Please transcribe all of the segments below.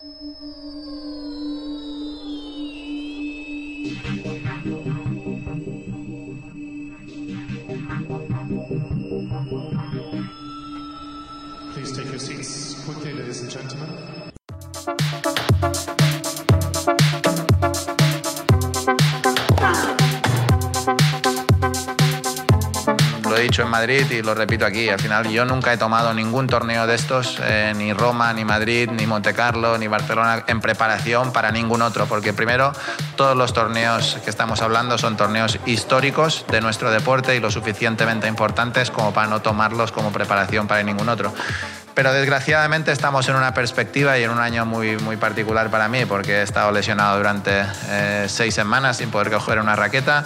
Please take your seats quickly, ladies and gentlemen. Dicho en Madrid y lo repito aquí. Al final yo nunca he tomado ningún torneo de estos, eh, ni Roma, ni Madrid, ni Monte Carlo, ni Barcelona, en preparación para ningún otro. Porque primero, todos los torneos que estamos hablando son torneos históricos de nuestro deporte y lo suficientemente importantes como para no tomarlos como preparación para ningún otro. Pero desgraciadamente estamos en una perspectiva y en un año muy, muy particular para mí, porque he estado lesionado durante eh, seis semanas sin poder coger una raqueta.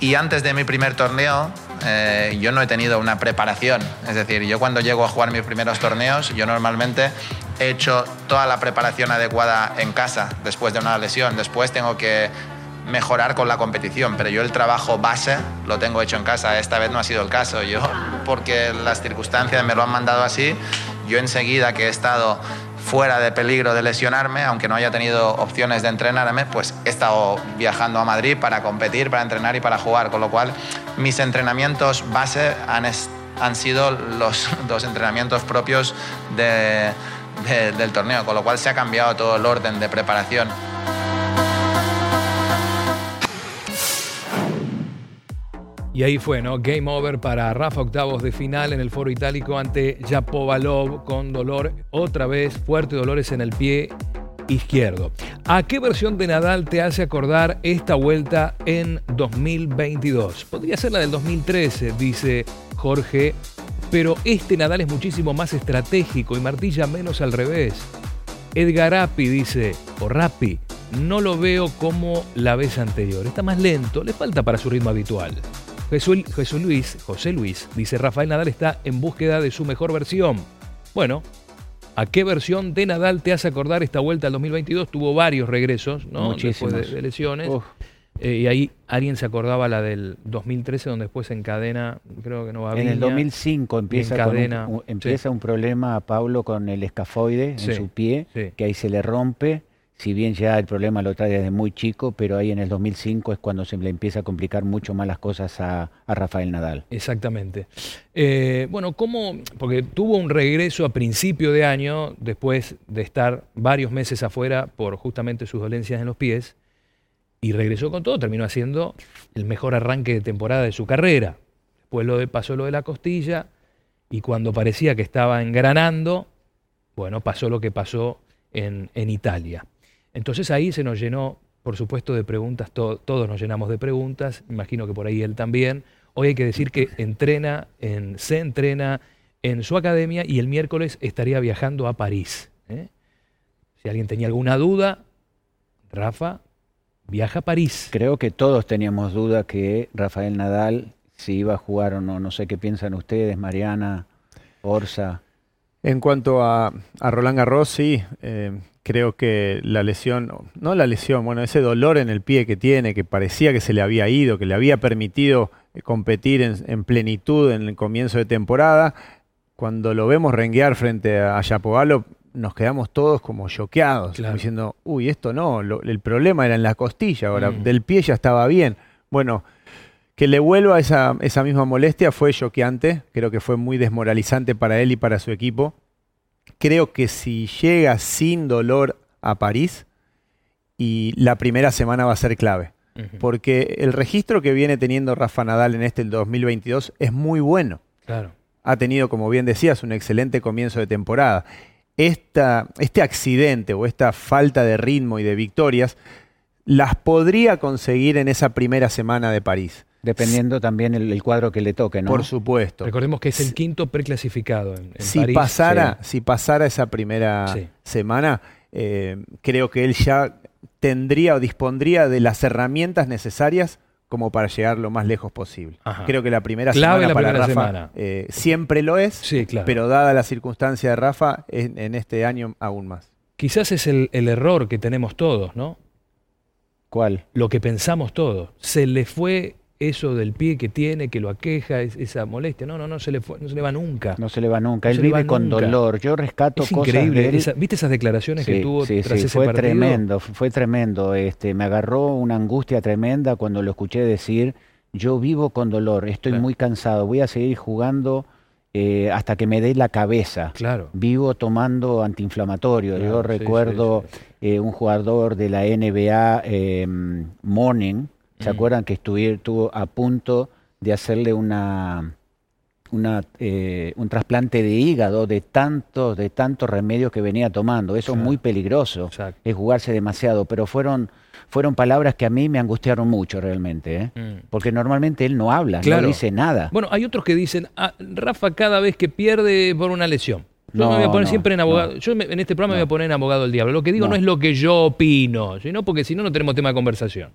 Y antes de mi primer torneo, eh, yo no he tenido una preparación. Es decir, yo cuando llego a jugar mis primeros torneos, yo normalmente he hecho toda la preparación adecuada en casa después de una lesión. Después tengo que mejorar con la competición, pero yo el trabajo base lo tengo hecho en casa. Esta vez no ha sido el caso. Yo, porque las circunstancias me lo han mandado así, yo enseguida que he estado fuera de peligro de lesionarme, aunque no haya tenido opciones de entrenarme, pues he estado viajando a Madrid para competir, para entrenar y para jugar, con lo cual mis entrenamientos base han, han sido los dos entrenamientos propios de- de- del torneo, con lo cual se ha cambiado todo el orden de preparación. Y ahí fue, ¿no? Game over para Rafa octavos de final en el foro itálico ante Japovalov con dolor, otra vez fuerte dolores en el pie izquierdo. ¿A qué versión de Nadal te hace acordar esta vuelta en 2022? Podría ser la del 2013, dice Jorge, pero este Nadal es muchísimo más estratégico y martilla menos al revés. Edgar Appi dice, o Rappi, no lo veo como la vez anterior. Está más lento, le falta para su ritmo habitual. Jesús, Jesús Luis, José Luis, dice, Rafael Nadal está en búsqueda de su mejor versión. Bueno, ¿a qué versión de Nadal te hace acordar esta vuelta al 2022? Tuvo varios regresos, ¿no? Muchísimos. Después de, de lesiones. Eh, y ahí alguien se acordaba la del 2013, donde después se encadena, creo que no va En el 2005 empieza, un- sí. empieza un problema a Pablo con el escafoide Sí, en su pie, sí. que ahí se le rompe. Si bien ya el problema lo trae desde muy chico, pero ahí en el 2005 es cuando se le empieza a complicar mucho más las cosas a, Rafael Nadal. Exactamente. Eh, bueno, ¿cómo? Porque tuvo un regreso a principio de año, después de estar varios meses afuera por justamente sus dolencias en los pies, y regresó con todo, terminó haciendo el mejor arranque de temporada de su carrera. Después lo de, pasó lo de la costilla, y cuando parecía que estaba engranando, bueno, pasó lo que pasó en, en Italia. Entonces ahí se nos llenó, por supuesto, de preguntas, to- todos nos llenamos de preguntas, imagino que por ahí él también. Hoy hay que decir que entrena, en, se entrena en su academia y el miércoles estaría viajando a París. ¿eh? Si alguien tenía alguna duda, Rafa viaja a París. Creo que todos teníamos duda que Rafael Nadal si iba a jugar o no. No sé qué piensan ustedes, Mariana, Orsa. En cuanto a, a Roland Garros, sí, eh, creo que la lesión, no la lesión, bueno, ese dolor en el pie que tiene, que parecía que se le había ido, que le había permitido eh, competir en, en plenitud en el comienzo de temporada, cuando lo vemos renguear frente a Yapovalov, nos quedamos todos como choqueados, Claro. diciendo, uy, esto no, lo- el problema era en la costilla, ahora Mm. del pie ya estaba bien. Bueno, que le vuelva esa, esa misma molestia fue choqueante, creo que fue muy desmoralizante para él y para su equipo. Creo que si llega sin dolor a París, y la primera semana va a ser clave, porque el registro que viene teniendo Rafa Nadal en este el 2022 es muy bueno. Claro. Ha tenido, como bien decías, un excelente comienzo de temporada. Esta, este accidente o esta falta de ritmo y de victorias las podría conseguir en esa primera semana de París. Dependiendo también el, el cuadro que le toque, ¿no? Por supuesto. Recordemos que es el quinto preclasificado en, en si París. pasara, si pasara esa primera Sí. semana, eh, creo que él ya tendría o dispondría de las herramientas necesarias como para llegar lo más lejos posible. Ajá. Creo que la primera Clave semana la para primera Rafa semana. eh, siempre lo es, Sí, claro. pero dada la circunstancia de Rafa, en, en este año aún más. Quizás es el, el error que tenemos todos, ¿no? ¿Cuál? Lo que pensamos todos. Se le fue eso del pie que tiene, que lo aqueja, es- esa molestia. No, no, no se le, fue- no se le va nunca. No se le va nunca. No Él vive con nunca. dolor. Yo rescato es cosas increíble. de él. esa- ¿Viste esas declaraciones que tuvo sí, tras sí, ese fue partido? tremendo, fue tremendo. Este, me agarró una angustia tremenda cuando lo escuché decir, yo vivo con dolor, estoy Claro. muy cansado, voy a seguir jugando eh, hasta que me dé la cabeza. Claro. Vivo tomando antiinflamatorio. Claro, Yo recuerdo eh, un jugador de la NBA, eh, Morning, ¿se Mm. acuerdan que estuvo a punto de hacerle una, una, eh, un trasplante de hígado de tantos de tantos remedios que venía tomando? Eso es muy peligroso, Exacto. es jugarse demasiado, pero fueron, fueron palabras que a mí me angustiaron mucho realmente, ¿eh? Mm. porque normalmente él no habla, Claro. no dice nada. Bueno, hay otros que dicen, "Ah, Rafa cada vez que pierde por una lesión. Yo No, me voy a poner no, siempre en abogado. no. Yo me- en este programa me voy a poner en abogado del diablo. Lo que digo no, No. es lo que yo opino, sino porque si no, no tenemos tema de conversación.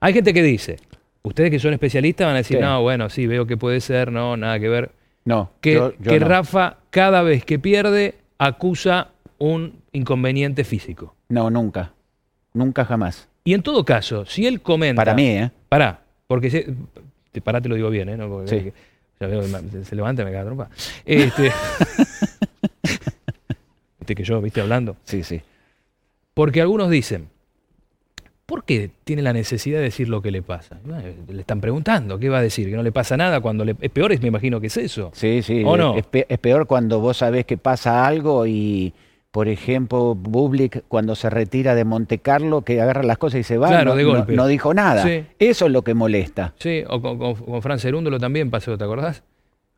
Hay gente que dice, ustedes que son especialistas van a decir, Sí. no, bueno, sí, veo que puede ser, no, nada que ver. no, Que, yo- yo que no. Rafa cada vez que pierde acusa un inconveniente físico. No, nunca, nunca jamás. Y en todo caso, si él comenta... Para mí, ¿eh? Pará, porque se, te, pará, te lo digo bien, ¿eh? No, porque- Sí. ya veo que me- se levanta y me caga trompa. Este, que yo, viste, hablando. Sí, sí. Porque algunos dicen, ¿por qué tiene la necesidad de decir lo que le pasa? Le están preguntando, ¿qué va a decir? Que no le pasa nada cuando le... Es peor, me imagino que es eso. Sí, sí. ¿O es- no? Es, pe- es peor cuando vos sabés que pasa algo y, por ejemplo, Bublik cuando se retira de Monte Carlo, que agarra las cosas y se va, Claro, no, de no- golpe. no dijo nada. Sí. Eso es lo que molesta. Sí, o con, con, con Fran Cerúndolo también pasó, ¿te acordás?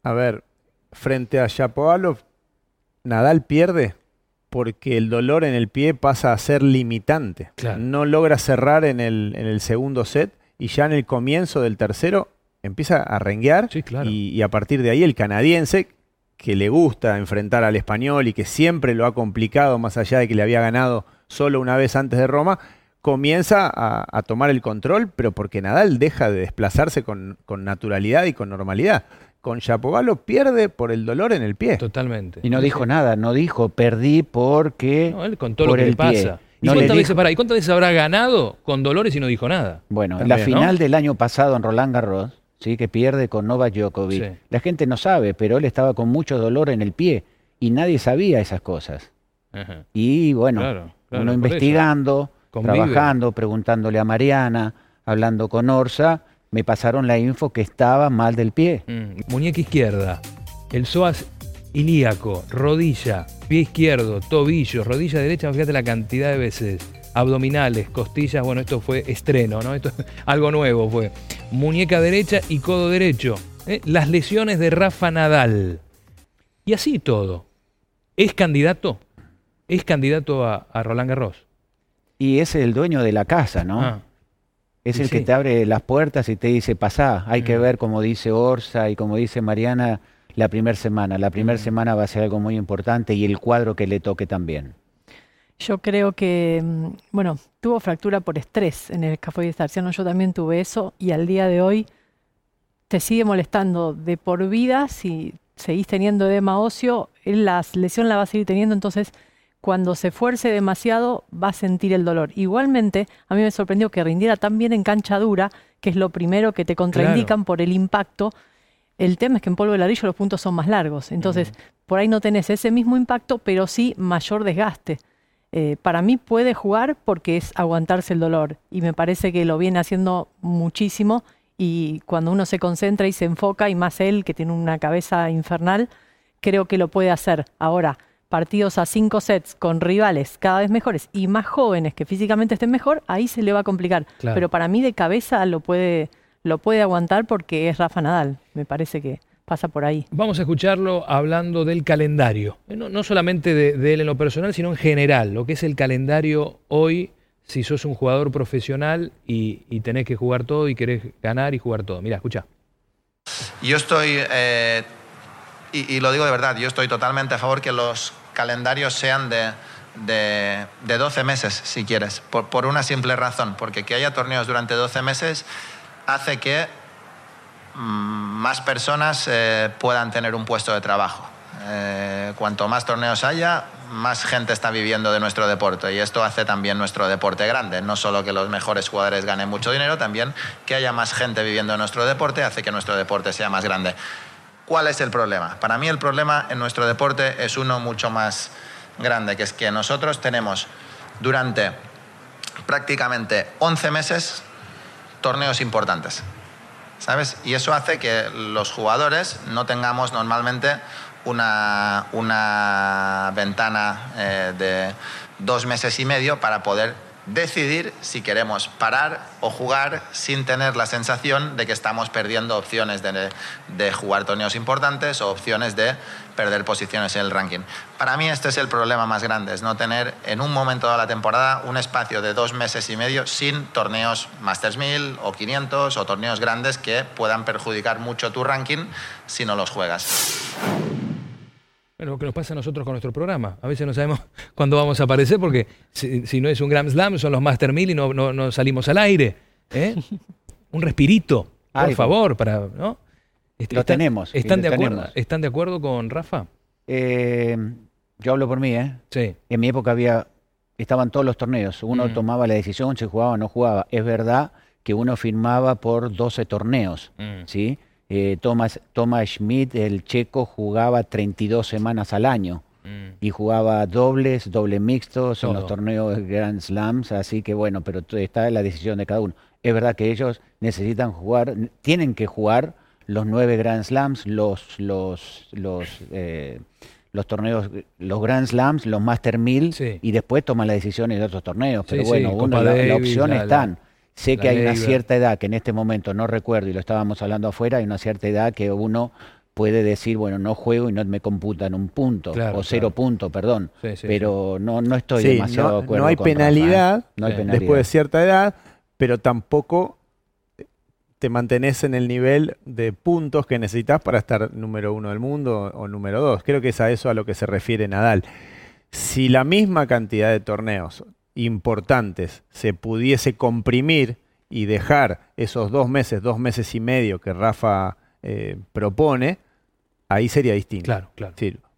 A ver, frente a Shapovalov, Nadal pierde porque el dolor en el pie pasa a ser limitante. Claro. No logra cerrar en el, en el segundo set y ya en el comienzo del tercero empieza a renguear Sí, claro. y, y a partir de ahí el canadiense, que le gusta enfrentar al español y que siempre lo ha complicado más allá de que le había ganado solo una vez antes de Roma, comienza a, a tomar el control, pero porque Nadal deja de desplazarse con, con naturalidad y con normalidad. Con Chapovalov pierde por el dolor en el pie. Totalmente. Y no Sí, dijo nada, no dijo perdí porque... No, él contó lo por que le el pie. pasa. ¿Y, No cuántas veces, ¿Y cuántas veces habrá ganado con dolores y no dijo nada? Bueno, en También, la ¿no? final del año pasado en Roland Garros, ¿sí? que pierde con Novak Djokovic, Sí. la gente no sabe, pero él estaba con mucho dolor en el pie y nadie sabía esas cosas. Ajá. Y bueno, Claro, claro, uno investigando, trabajando, preguntándole a Mariana, hablando con Orsa, me pasaron la info que estaba mal del pie. Mm, Muñeca izquierda, el psoas ilíaco, rodilla, pie izquierdo, tobillo, rodilla derecha, fíjate la cantidad de veces. Abdominales, costillas, bueno, esto fue estreno, ¿no? Esto es algo nuevo fue. Muñeca derecha y codo derecho. ¿eh? Las lesiones de Rafa Nadal. Y así todo. ¿Es candidato? ¿Es candidato a, a Roland Garros? Y es el dueño de la casa, ¿no? Ah, es y el que te abre las puertas y te dice, pasá. Hay que Mm. ver, como dice Orsa y como dice Mariana, la primera semana. La primera Mm. semana va a ser algo muy importante y el cuadro que le toque también. Yo creo que, mm, bueno, tuvo fractura por estrés en el escafoide tarsiano, yo también tuve eso y al día de hoy te sigue molestando de por vida si seguís teniendo edema óseo, la lesión la va a seguir teniendo, entonces cuando se esfuerce demasiado va a sentir el dolor. Igualmente, a mí me sorprendió que rindiera tan bien en cancha dura, que es lo primero que te contraindican por el impacto. El tema es que en polvo de ladrillo los puntos son más largos, entonces por ahí no tenés ese mismo impacto, pero sí mayor desgaste. Eh, para mí puede jugar porque es aguantarse el dolor y me parece que lo viene haciendo muchísimo y cuando uno se concentra y se enfoca y más él que tiene una cabeza infernal, creo que lo puede hacer. Ahora, partidos a cinco sets con rivales cada vez mejores y más jóvenes que físicamente estén mejor, ahí se le va a complicar. Claro. Pero para mí de cabeza lo puede, lo puede aguantar porque es Rafa Nadal. Me parece que pasa por ahí. Vamos a escucharlo hablando del calendario. Eh, No, no solamente de, de él en lo personal, sino en general. Lo que es el calendario hoy, si sos un jugador profesional y, y tenés que jugar todo y querés ganar y jugar todo. Mira, escucha. Yo estoy, eh, y, y lo digo de verdad, yo estoy totalmente a favor que los calendarios sean de, de, de 12 meses, si quieres, por, por una simple razón, porque que haya torneos durante 12 meses hace que mm, más personas eh, puedan tener un puesto de trabajo. eh, cuanto más torneos haya, más gente está viviendo de nuestro deporte y esto hace también nuestro deporte grande. No solo que los mejores jugadores ganen mucho dinero, también que haya más gente viviendo de nuestro deporte hace que nuestro deporte sea más grande. ¿Cuál es el problema? Para mí el problema en nuestro deporte es uno mucho más grande, que es que nosotros tenemos durante prácticamente 11 meses torneos importantes. ¿Sabes? Y eso hace que los jugadores no tengamos normalmente una, una ventana eh, de dos meses y medio para poder decidir si queremos parar o jugar sin tener la sensación de que estamos perdiendo opciones de, jugar torneos importantes o opciones de perder posiciones en el ranking. Para mí este es el problema más grande, es no tener en un momento de la temporada un espacio de dos meses y medio sin torneos Masters 1000 o 500 o torneos grandes que puedan perjudicar mucho tu ranking si no los juegas. Bueno, lo que nos pasa a nosotros con nuestro programa. A veces no sabemos cuándo vamos a aparecer porque si, no es un Grand Slam son los Master 1000 y no, no, salimos al aire. ¿eh? un respirito, por favor, para, ¿no? lo tenemos. ¿Están, de acuerdo, ¿Están de acuerdo con Rafa? Eh, yo hablo por mí, ¿eh? Sí. En mi época había, estaban todos los torneos. Uno mm. tomaba la decisión si jugaba o no jugaba. Es verdad que uno firmaba por 12 torneos, mm. ¿sí? Eh, Thomas, Thomas Schmidt, el checo, jugaba 32 semanas al año mm. y jugaba dobles, dobles mixtos en los torneos Grand Slams, así que bueno, pero está en la decisión de cada uno. Es verdad que ellos necesitan jugar, tienen que jugar los nueve Grand Slams, los, los, los, eh, los torneos, los Grand Slams, los Master 1000 y después toman las decisiones de otros torneos. Pero bueno, uno, la, opción están. Sé que hay una cierta edad que en este momento no recuerdo y lo estábamos hablando afuera, hay una cierta edad que uno puede decir, bueno, no juego y no me computan un punto, o cero punto, perdón. pero no, no estoy demasiado de acuerdo. No hay, penalidad, no hay penalidad después de cierta edad, pero tampoco te mantenés en el nivel de puntos que necesitas para estar número uno del mundo o número dos. Creo que es a eso a lo que se refiere Nadal. Si la misma cantidad de torneos importantes se pudiese comprimir y dejar esos dos meses, dos meses y medio que Rafa eh, propone, ahí sería distinto. Claro, claro.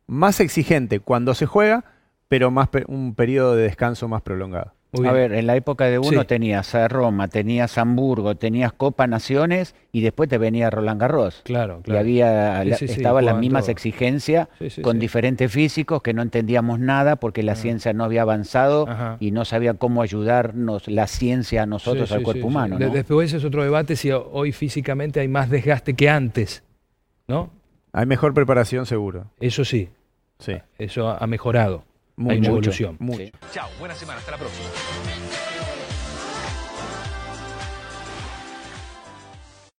más exigente cuando se juega, pero más un periodo de descanso más prolongado. A ver, en la época de uno tenías a Roma, tenías Hamburgo, tenías Copa Naciones y después te venía Roland Garros. Claro, claro. Y había, estaban las mismas exigencias con diferentes físicos que no entendíamos nada porque la ciencia no había avanzado y no sabía cómo ayudarnos la ciencia a nosotros, al cuerpo humano. Después es otro debate si hoy físicamente hay más desgaste que antes, ¿no? Hay mejor preparación seguro. Eso sí. Sí. Eso ha mejorado. Mucho, Hay evolución. Mucho. Chao, buena semana, hasta la próxima.